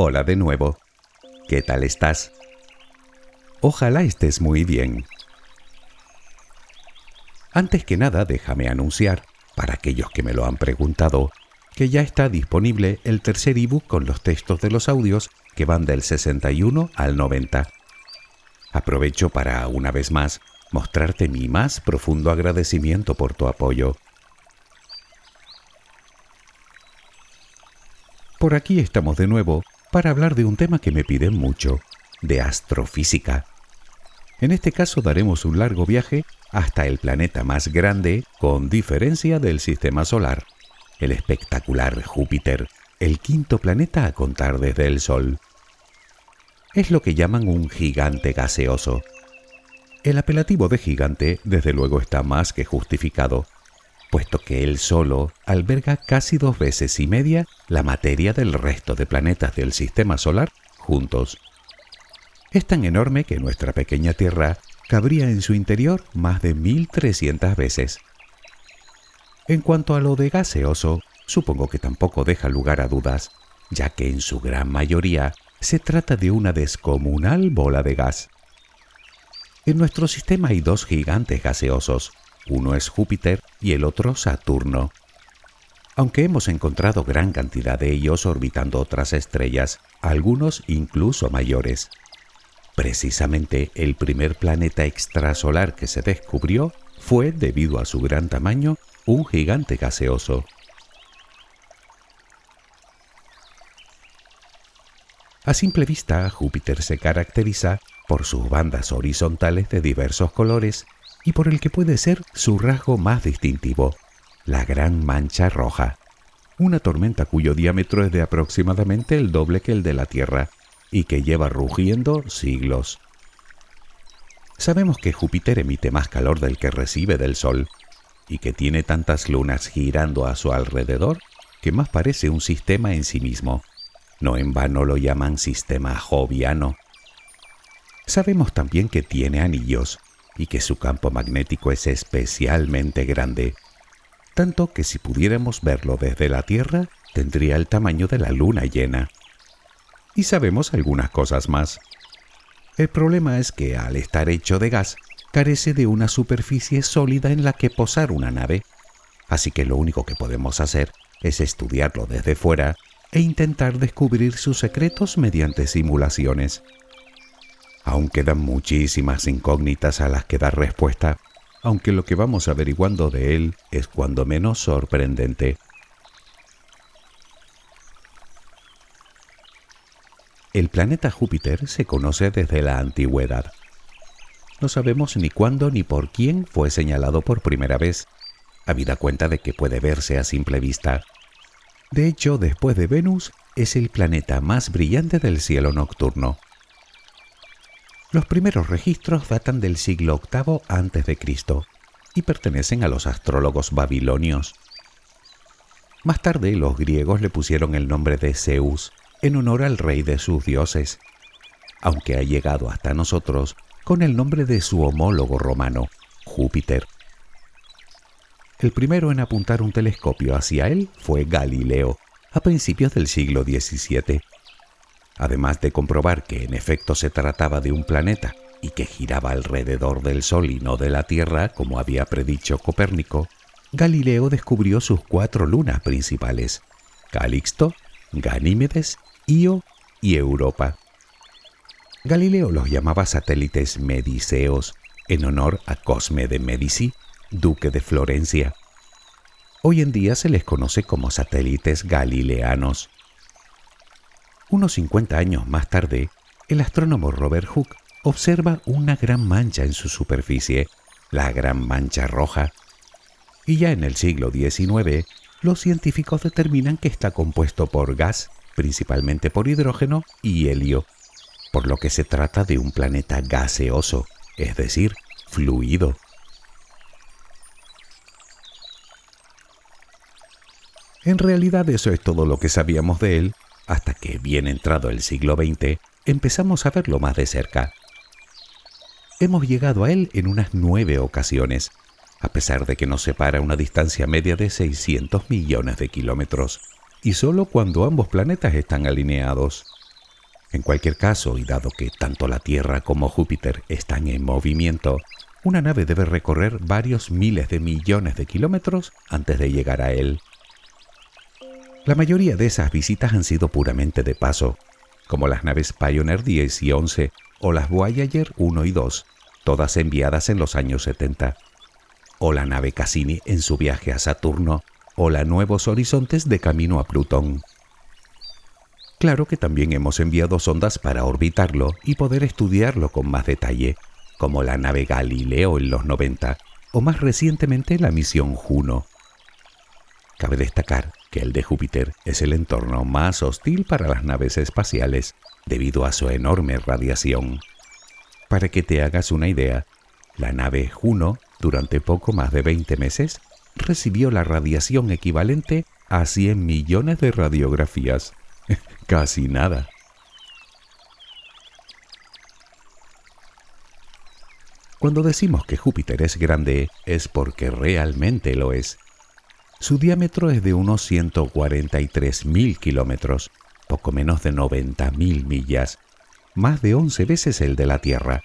Hola de nuevo. ¿Qué tal estás? Ojalá estés muy bien. Antes que nada, déjame anunciar, para aquellos que me lo han preguntado, que ya está disponible el tercer ebook con los textos de los audios que van del 61 al 90. Aprovecho para, una vez más, mostrarte mi más profundo agradecimiento por tu apoyo. Por aquí estamos de nuevo para hablar de un tema que me piden mucho, de astrofísica. En este caso daremos un largo viaje hasta el planeta más grande con diferencia del sistema solar, el espectacular Júpiter, el quinto planeta a contar desde el Sol. Es lo que llaman un gigante gaseoso. El apelativo de gigante desde luego está más que justificado, puesto que él solo alberga casi dos veces y media la materia del resto de planetas del sistema solar juntos. Es tan enorme que nuestra pequeña Tierra cabría en su interior más de 1300 veces. En cuanto a lo de gaseoso, supongo que tampoco deja lugar a dudas, ya que en su gran mayoría se trata de una descomunal bola de gas. En nuestro sistema hay dos gigantes gaseosos, uno es Júpiter y el otro Saturno. Aunque hemos encontrado gran cantidad de ellos orbitando otras estrellas, algunos incluso mayores. Precisamente el primer planeta extrasolar que se descubrió fue, debido a su gran tamaño, un gigante gaseoso. A simple vista, Júpiter se caracteriza por sus bandas horizontales de diversos colores y por el que puede ser su rasgo más distintivo, la gran mancha roja, una tormenta cuyo diámetro es de aproximadamente el doble que el de la Tierra y que lleva rugiendo siglos. Sabemos que Júpiter emite más calor del que recibe del Sol y que tiene tantas lunas girando a su alrededor que más parece un sistema en sí mismo. No en vano lo llaman sistema joviano. Sabemos también que tiene anillos y que su campo magnético es especialmente grande, tanto que si pudiéramos verlo desde la Tierra tendría el tamaño de la luna llena y sabemos algunas cosas más. El problema es que al estar hecho de gas, carece de una superficie sólida en la que posar una nave, así que lo único que podemos hacer es estudiarlo desde fuera e intentar descubrir sus secretos mediante simulaciones. Aún quedan muchísimas incógnitas a las que dar respuesta, aunque lo que vamos averiguando de él es cuando menos sorprendente. El planeta Júpiter se conoce desde la antigüedad. No sabemos ni cuándo ni por quién fue señalado por primera vez, habida cuenta de que puede verse a simple vista. De hecho, después de Venus, es el planeta más brillante del cielo nocturno. Los primeros registros datan del siglo VIII a.C. y pertenecen a los astrólogos babilonios. Más tarde los griegos le pusieron el nombre de Zeus, en honor al rey de sus dioses, aunque ha llegado hasta nosotros con el nombre de su homólogo romano, Júpiter. El primero en apuntar un telescopio hacia él fue Galileo, a principios del siglo XVII. Además de comprobar que en efecto se trataba de un planeta y que giraba alrededor del Sol y no de la Tierra, como había predicho Copérnico, Galileo descubrió sus cuatro lunas principales, Calixto, Ganímedes Io y Europa. Galileo los llamaba satélites mediceos en honor a Cosme de Medici, duque de Florencia. Hoy en día se les conoce como satélites galileanos. Unos 50 años más tarde, el astrónomo Robert Hooke observa una gran mancha en su superficie, la Gran Mancha Roja. Y ya en el siglo XIX, los científicos determinan que está compuesto por gas principalmente por hidrógeno y helio, por lo que se trata de un planeta gaseoso, es decir, fluido. En realidad eso es todo lo que sabíamos de él, hasta que, bien entrado el siglo XX, empezamos a verlo más de cerca. Hemos llegado a él en unas nueve ocasiones, a pesar de que nos separa una distancia media de 600 millones de kilómetros y solo cuando ambos planetas están alineados. En cualquier caso, y dado que tanto la Tierra como Júpiter están en movimiento, una nave debe recorrer varios miles de millones de kilómetros antes de llegar a él. La mayoría de esas visitas han sido puramente de paso, como las naves Pioneer 10 y 11 o las Voyager 1 y 2, todas enviadas en los años 70, o la nave Cassini en su viaje a Saturno, o la Nuevos Horizontes de camino a Plutón. Claro que también hemos enviado sondas para orbitarlo y poder estudiarlo con más detalle, como la nave Galileo en los 90 o más recientemente la misión Juno. Cabe destacar que el de Júpiter es el entorno más hostil para las naves espaciales debido a su enorme radiación. Para que te hagas una idea, la nave Juno, durante poco más de 20 meses, recibió la radiación equivalente a 100 millones de radiografías. Casi nada. Cuando decimos que Júpiter es grande es porque realmente lo es. Su diámetro es de unos 143.000 kilómetros, poco menos de 90.000 millas, más de 11 veces el de la Tierra.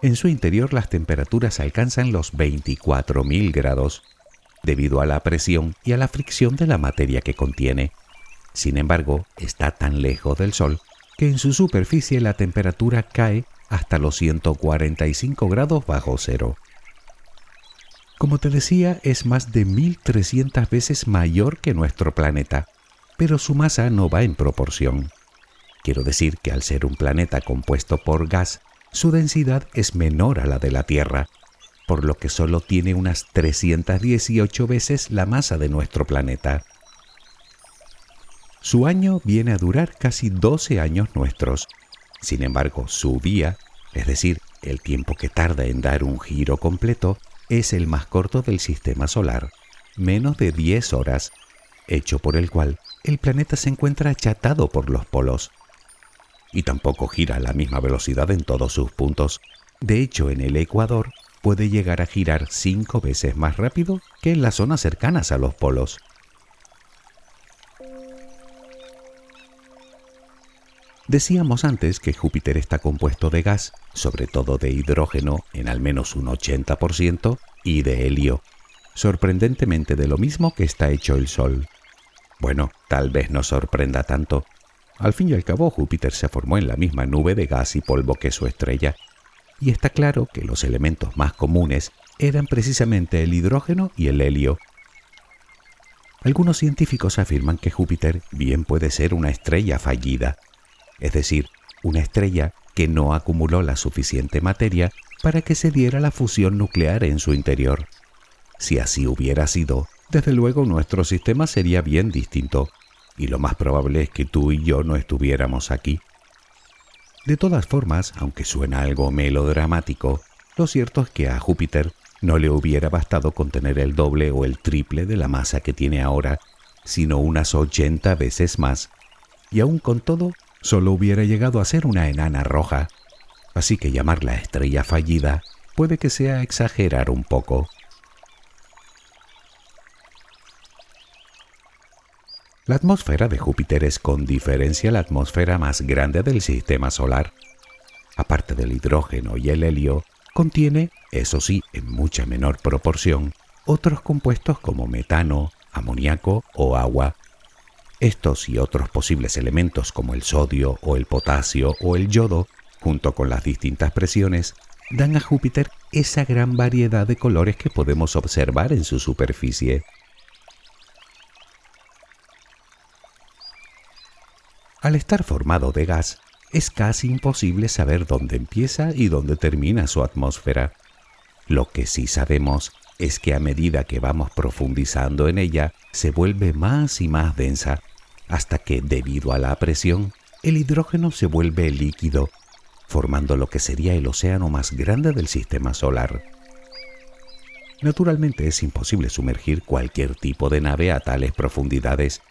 En su interior las temperaturas alcanzan los 24.000 grados, debido a la presión y a la fricción de la materia que contiene. Sin embargo, está tan lejos del Sol que en su superficie la temperatura cae hasta los 145 grados bajo cero. Como te decía, es más de 1300 veces mayor que nuestro planeta, pero su masa no va en proporción. Quiero decir que al ser un planeta compuesto por gas, su densidad es menor a la de la Tierra, por lo que solo tiene unas 318 veces la masa de nuestro planeta. Su año viene a durar casi 12 años nuestros. Sin embargo, su día, es decir, el tiempo que tarda en dar un giro completo, es el más corto del sistema solar, menos de 10 horas, hecho por el cual el planeta se encuentra achatado por los polos. Y tampoco gira a la misma velocidad en todos sus puntos. De hecho, en el Ecuador puede llegar a girar cinco veces más rápido que en las zonas cercanas a los polos. Decíamos antes que Júpiter está compuesto de gas, sobre todo de hidrógeno en al menos un 80% y de helio, sorprendentemente de lo mismo que está hecho el Sol. Bueno, tal vez no sorprenda tanto. Al fin y al cabo, Júpiter se formó en la misma nube de gas y polvo que su estrella, y está claro que los elementos más comunes eran precisamente el hidrógeno y el helio. Algunos científicos afirman que Júpiter bien puede ser una estrella fallida, es decir, una estrella que no acumuló la suficiente materia para que se diera la fusión nuclear en su interior. Si así hubiera sido, desde luego nuestro sistema sería bien distinto, y lo más probable es que tú y yo no estuviéramos aquí. De todas formas, aunque suena algo melodramático, lo cierto es que a Júpiter no le hubiera bastado contener el doble o el triple de la masa que tiene ahora, sino unas 80 veces más, y aún con todo solo hubiera llegado a ser una enana roja, así que llamarla estrella fallida puede que sea exagerar un poco. La atmósfera de Júpiter es con diferencia la atmósfera más grande del sistema solar. Aparte del hidrógeno y el helio, contiene, eso sí, en mucha menor proporción, otros compuestos como metano, amoníaco o agua, estos y otros posibles elementos como el sodio o el potasio o el yodo, junto con las distintas presiones, dan a Júpiter esa gran variedad de colores que podemos observar en su superficie. Al estar formado de gas, es casi imposible saber dónde empieza y dónde termina su atmósfera. Lo que sí sabemos es que a medida que vamos profundizando en ella, se vuelve más y más densa, hasta que, debido a la presión, el hidrógeno se vuelve líquido, formando lo que sería el océano más grande del sistema solar. Naturalmente es imposible sumergir cualquier tipo de nave a tales profundidades.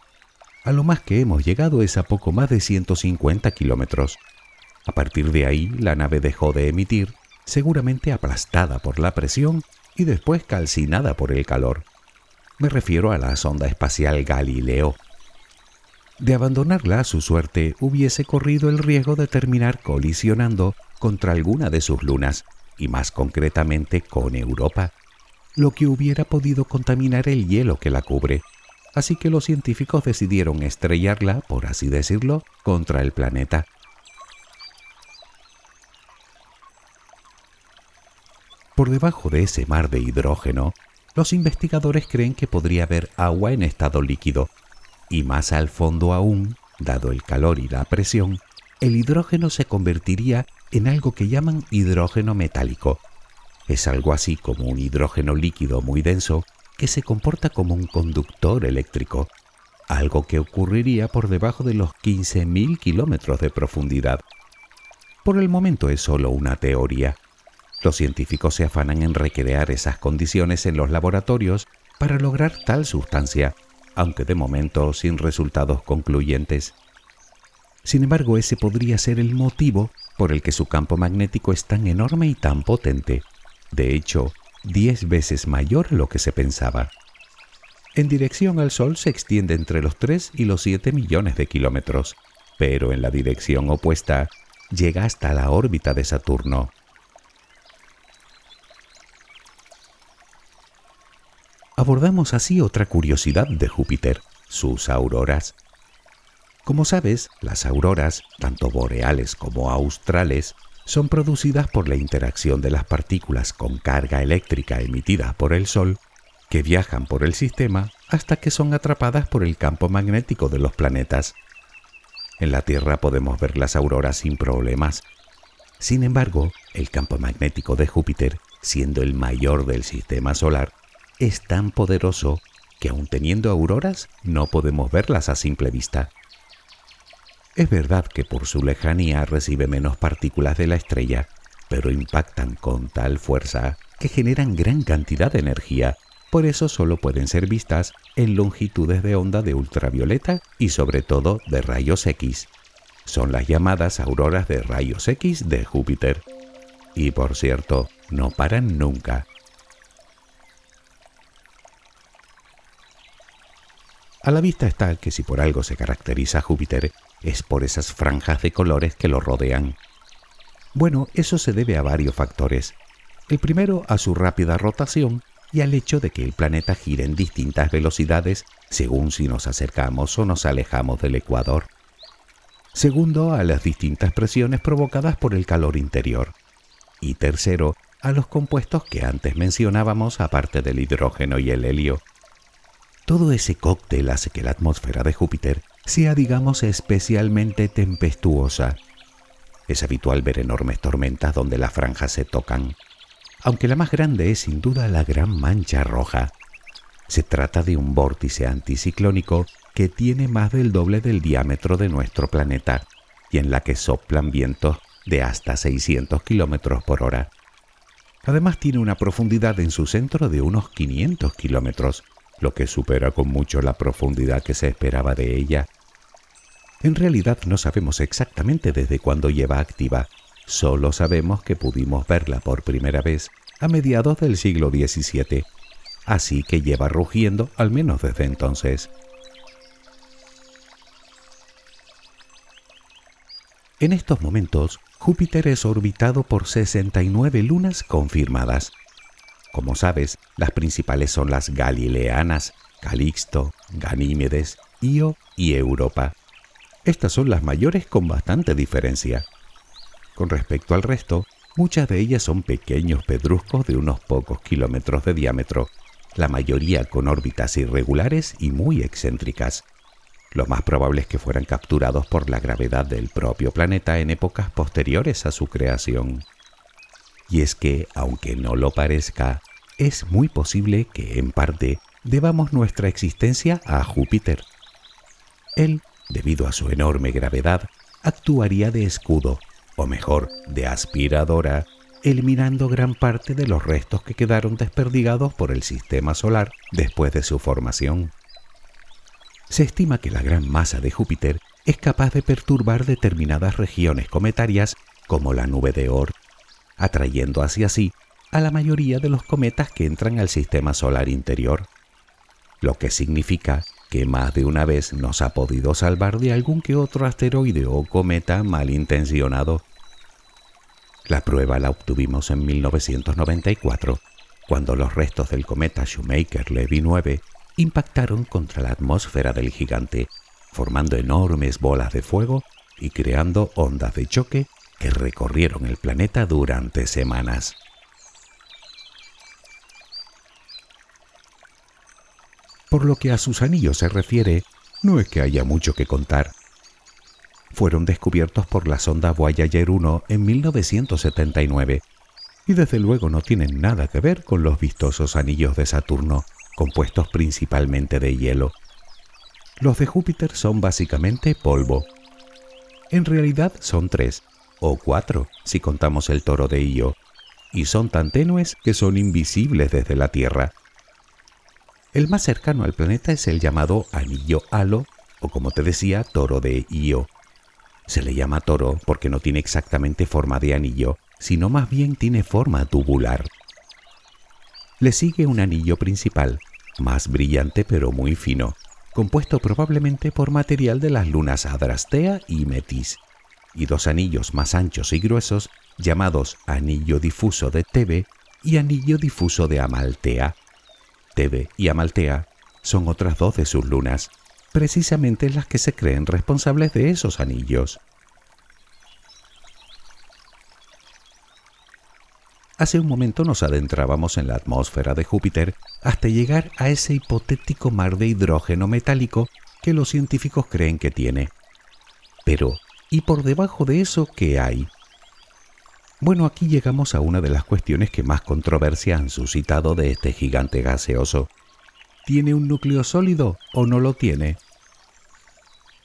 A lo más que hemos llegado es a poco más de 150 kilómetros. A partir de ahí, la nave dejó de emitir, seguramente aplastada por la presión y después calcinada por el calor. Me refiero a la sonda espacial Galileo. de abandonarla a su suerte hubiese corrido el riesgo de terminar colisionando contra alguna de sus lunas, y más concretamente con Europa, lo que hubiera podido contaminar el hielo que la cubre. Así que los científicos decidieron estrellarla, por así decirlo, contra el planeta. Por debajo de ese mar de hidrógeno, los investigadores creen que podría haber agua en estado líquido, y más al fondo aún, dado el calor y la presión, el hidrógeno se convertiría en algo que llaman hidrógeno metálico. Es algo así como un hidrógeno líquido muy denso que se comporta como un conductor eléctrico, algo que ocurriría por debajo de los 15.000 kilómetros de profundidad. Por el momento es solo una teoría. Los científicos se afanan en recrear esas condiciones en los laboratorios para lograr tal sustancia, aunque de momento sin resultados concluyentes. Sin embargo, ese podría ser el motivo por el que su campo magnético es tan enorme y tan potente, de hecho, diez veces mayor a lo que se pensaba. En dirección al Sol se extiende entre los 3 y los 7 millones de kilómetros, pero en la dirección opuesta llega hasta la órbita de Saturno. Abordamos así otra curiosidad de Júpiter, sus auroras. Como sabes, las auroras, tanto boreales como australes, son producidas por la interacción de las partículas con carga eléctrica emitidas por el Sol, que viajan por el sistema hasta que son atrapadas por el campo magnético de los planetas. En la Tierra podemos ver las auroras sin problemas. Sin embargo, el campo magnético de Júpiter, siendo el mayor del sistema solar, es tan poderoso que aun teniendo auroras no podemos verlas a simple vista. Es verdad que por su lejanía recibe menos partículas de la estrella, pero impactan con tal fuerza que generan gran cantidad de energía. Por eso solo pueden ser vistas en longitudes de onda de ultravioleta y sobre todo de rayos X. Son las llamadas auroras de rayos X de Júpiter. Y por cierto, no paran nunca. A la vista está que si por algo se caracteriza Júpiter es por esas franjas de colores que lo rodean. Bueno, eso se debe a varios factores. El primero a su rápida rotación y al hecho de que el planeta gira en distintas velocidades según si nos acercamos o nos alejamos del ecuador. Segundo, a las distintas presiones provocadas por el calor interior. Y tercero, a los compuestos que antes mencionábamos aparte del hidrógeno y el helio. Todo ese cóctel hace que la atmósfera de Júpiter sea, digamos, especialmente tempestuosa. Es habitual ver enormes tormentas donde las franjas se tocan, aunque la más grande es sin duda la Gran Mancha Roja. Se trata de un vórtice anticiclónico que tiene más del doble del diámetro de nuestro planeta y en la que soplan vientos de hasta 600 kilómetros por hora. Además tiene una profundidad en su centro de unos 500 kilómetros, lo que supera con mucho la profundidad que se esperaba de ella. En realidad no sabemos exactamente desde cuándo lleva activa, solo sabemos que pudimos verla por primera vez a mediados del siglo XVII, así que lleva rugiendo al menos desde entonces. En estos momentos, Júpiter es orbitado por 69 lunas confirmadas, como sabes, las principales son las Galileanas, Calixto, Ganímedes, Io y Europa. Estas son las mayores con bastante diferencia. Con respecto al resto, muchas de ellas son pequeños pedruscos de unos pocos kilómetros de diámetro, la mayoría con órbitas irregulares y muy excéntricas. Lo más probable es que fueran capturados por la gravedad del propio planeta en épocas posteriores a su creación. Y es que, aunque no lo parezca, es muy posible que en parte debamos nuestra existencia a Júpiter. Él, debido a su enorme gravedad, actuaría de escudo, o mejor, de aspiradora, eliminando gran parte de los restos que quedaron desperdigados por el sistema solar después de su formación. Se estima que la gran masa de Júpiter es capaz de perturbar determinadas regiones cometarias como la nube de Oort atrayendo hacia sí a la mayoría de los cometas que entran al sistema solar interior, lo que significa que más de una vez nos ha podido salvar de algún que otro asteroide o cometa malintencionado. La prueba la obtuvimos en 1994, cuando los restos del cometa Shoemaker-Levy 9 impactaron contra la atmósfera del gigante, formando enormes bolas de fuego y creando ondas de choque que recorrieron el planeta durante semanas. Por lo que a sus anillos se refiere, no es que haya mucho que contar. Fueron descubiertos por la sonda Voyager 1 en 1979 y desde luego no tienen nada que ver con los vistosos anillos de Saturno, compuestos principalmente de hielo. Los de Júpiter son básicamente polvo. En realidad son tres, o cuatro si contamos el toro de Io, y son tan tenues que son invisibles desde la Tierra. El más cercano al planeta es el llamado anillo halo, o como te decía, toro de Io. Se le llama toro porque no tiene exactamente forma de anillo, sino más bien tiene forma tubular. Le sigue un anillo principal, más brillante pero muy fino, compuesto probablemente por material de las lunas Adrastea y Metis, y dos anillos más anchos y gruesos llamados anillo difuso de Tebe y anillo difuso de Amaltea. Tebe y Amaltea son otras dos de sus lunas, precisamente las que se creen responsables de esos anillos. Hace un momento nos adentrábamos en la atmósfera de Júpiter hasta llegar a ese hipotético mar de hidrógeno metálico que los científicos creen que tiene. Pero, ¿y por debajo de eso qué hay? Bueno, aquí llegamos a una de las cuestiones que más controversia han suscitado de este gigante gaseoso. ¿Tiene un núcleo sólido o no lo tiene?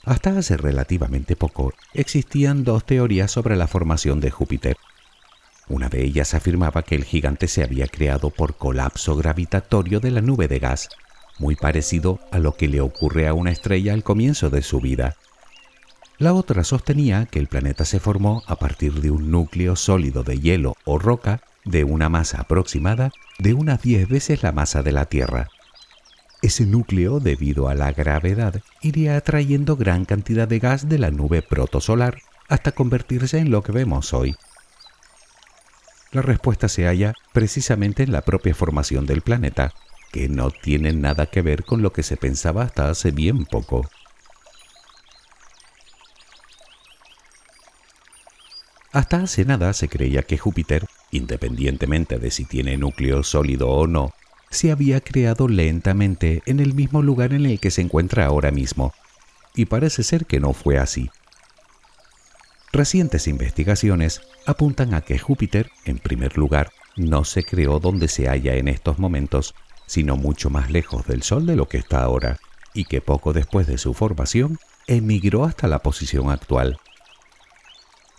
Hasta hace relativamente poco existían dos teorías sobre la formación de Júpiter. Una de ellas afirmaba que el gigante se había creado por colapso gravitatorio de la nube de gas, muy parecido a lo que le ocurre a una estrella al comienzo de su vida. La otra sostenía que el planeta se formó a partir de un núcleo sólido de hielo o roca de una masa aproximada de unas 10 veces la masa de la Tierra. Ese núcleo, debido a la gravedad, iría atrayendo gran cantidad de gas de la nube protosolar hasta convertirse en lo que vemos hoy. La respuesta se halla precisamente en la propia formación del planeta, que no tiene nada que ver con lo que se pensaba hasta hace bien poco. Hasta hace nada se creía que Júpiter, independientemente de si tiene núcleo sólido o no, se había creado lentamente en el mismo lugar en el que se encuentra ahora mismo, y parece ser que no fue así. Recientes investigaciones apuntan a que Júpiter, en primer lugar, no se creó donde se halla en estos momentos, sino mucho más lejos del Sol de lo que está ahora, y que poco después de su formación emigró hasta la posición actual,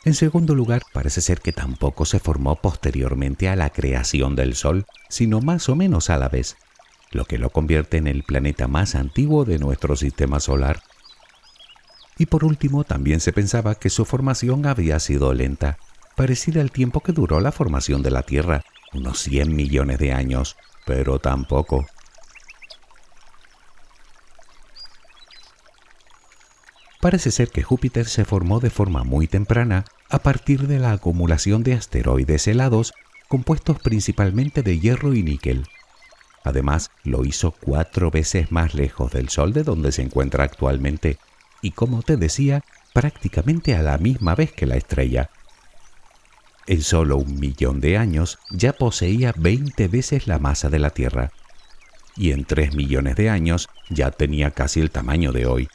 en segundo lugar, parece ser que tampoco se formó posteriormente a la creación del Sol, sino más o menos a la vez, lo que lo convierte en el planeta más antiguo de nuestro sistema solar. Y por último, también se pensaba que su formación había sido lenta, parecida al tiempo que duró la formación de la Tierra, unos 100 millones de años, pero tampoco. Parece ser que Júpiter se formó de forma muy temprana a partir de la acumulación de asteroides helados compuestos principalmente de hierro y níquel. Además, lo hizo cuatro veces más lejos del Sol de donde se encuentra actualmente y, como te decía, prácticamente a la misma vez que la estrella. En solo un millón de años ya poseía 20 veces la masa de la Tierra y en 3 millones de años ya tenía casi el tamaño de hoy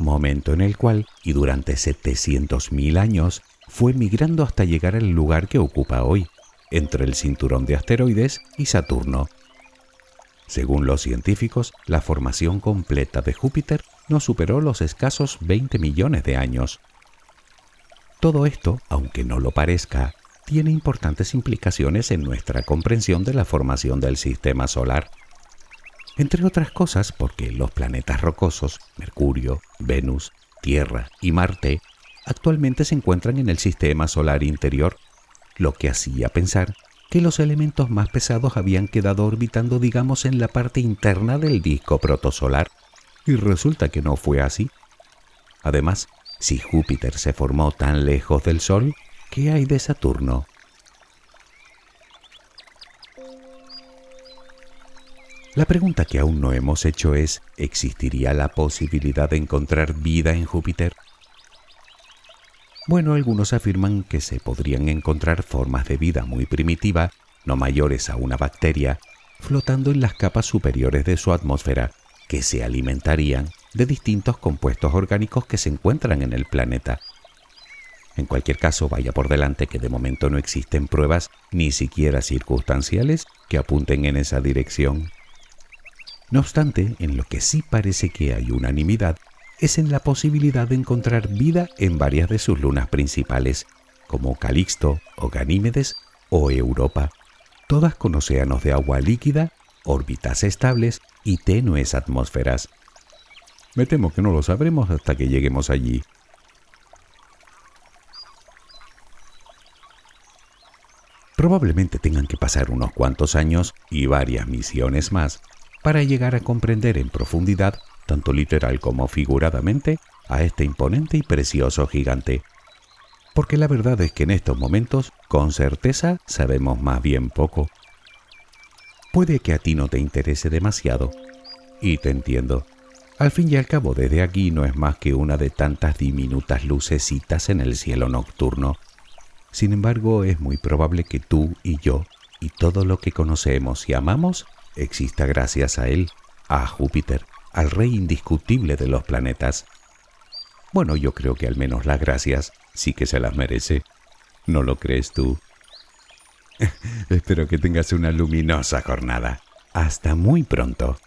momento en el cual, y durante 700.000 años, fue migrando hasta llegar al lugar que ocupa hoy, entre el cinturón de asteroides y Saturno. Según los científicos, la formación completa de Júpiter no superó los escasos 20 millones de años. Todo esto, aunque no lo parezca, tiene importantes implicaciones en nuestra comprensión de la formación del sistema solar entre otras cosas porque los planetas rocosos, Mercurio, Venus, Tierra y Marte, actualmente se encuentran en el sistema solar interior, lo que hacía pensar que los elementos más pesados habían quedado orbitando, digamos, en la parte interna del disco protosolar, Y resulta que no fue así. Además, si Júpiter se formó tan lejos del Sol, ¿qué hay de Saturno? La pregunta que aún no hemos hecho es, ¿existiría la posibilidad de encontrar vida en Júpiter? Bueno, algunos afirman que se podrían encontrar formas de vida muy primitiva, no mayores a una bacteria, flotando en las capas superiores de su atmósfera, que se alimentarían de distintos compuestos orgánicos que se encuentran en el planeta. En cualquier caso, vaya por delante que de momento no existen pruebas, ni siquiera circunstanciales, que apunten en esa dirección. No obstante, en lo que sí parece que hay unanimidad es en la posibilidad de encontrar vida en varias de sus lunas principales, como Calixto o Ganímedes o Europa, todas con océanos de agua líquida, órbitas estables y tenues atmósferas. Me temo que no lo sabremos hasta que lleguemos allí. Probablemente tengan que pasar unos cuantos años y varias misiones más para llegar a comprender en profundidad, tanto literal como figuradamente, a este imponente y precioso gigante. Porque la verdad es que en estos momentos, con certeza, sabemos más bien poco. Puede que a ti no te interese demasiado, y te entiendo. Al fin y al cabo, desde aquí no es más que una de tantas diminutas lucecitas en el cielo nocturno. Sin embargo, es muy probable que tú y yo, y todo lo que conocemos y amamos, exista gracias a él, a Júpiter, al rey indiscutible de los planetas. Bueno, yo creo que al menos las gracias sí que se las merece. ¿No lo crees tú? Espero que tengas una luminosa jornada. Hasta muy pronto.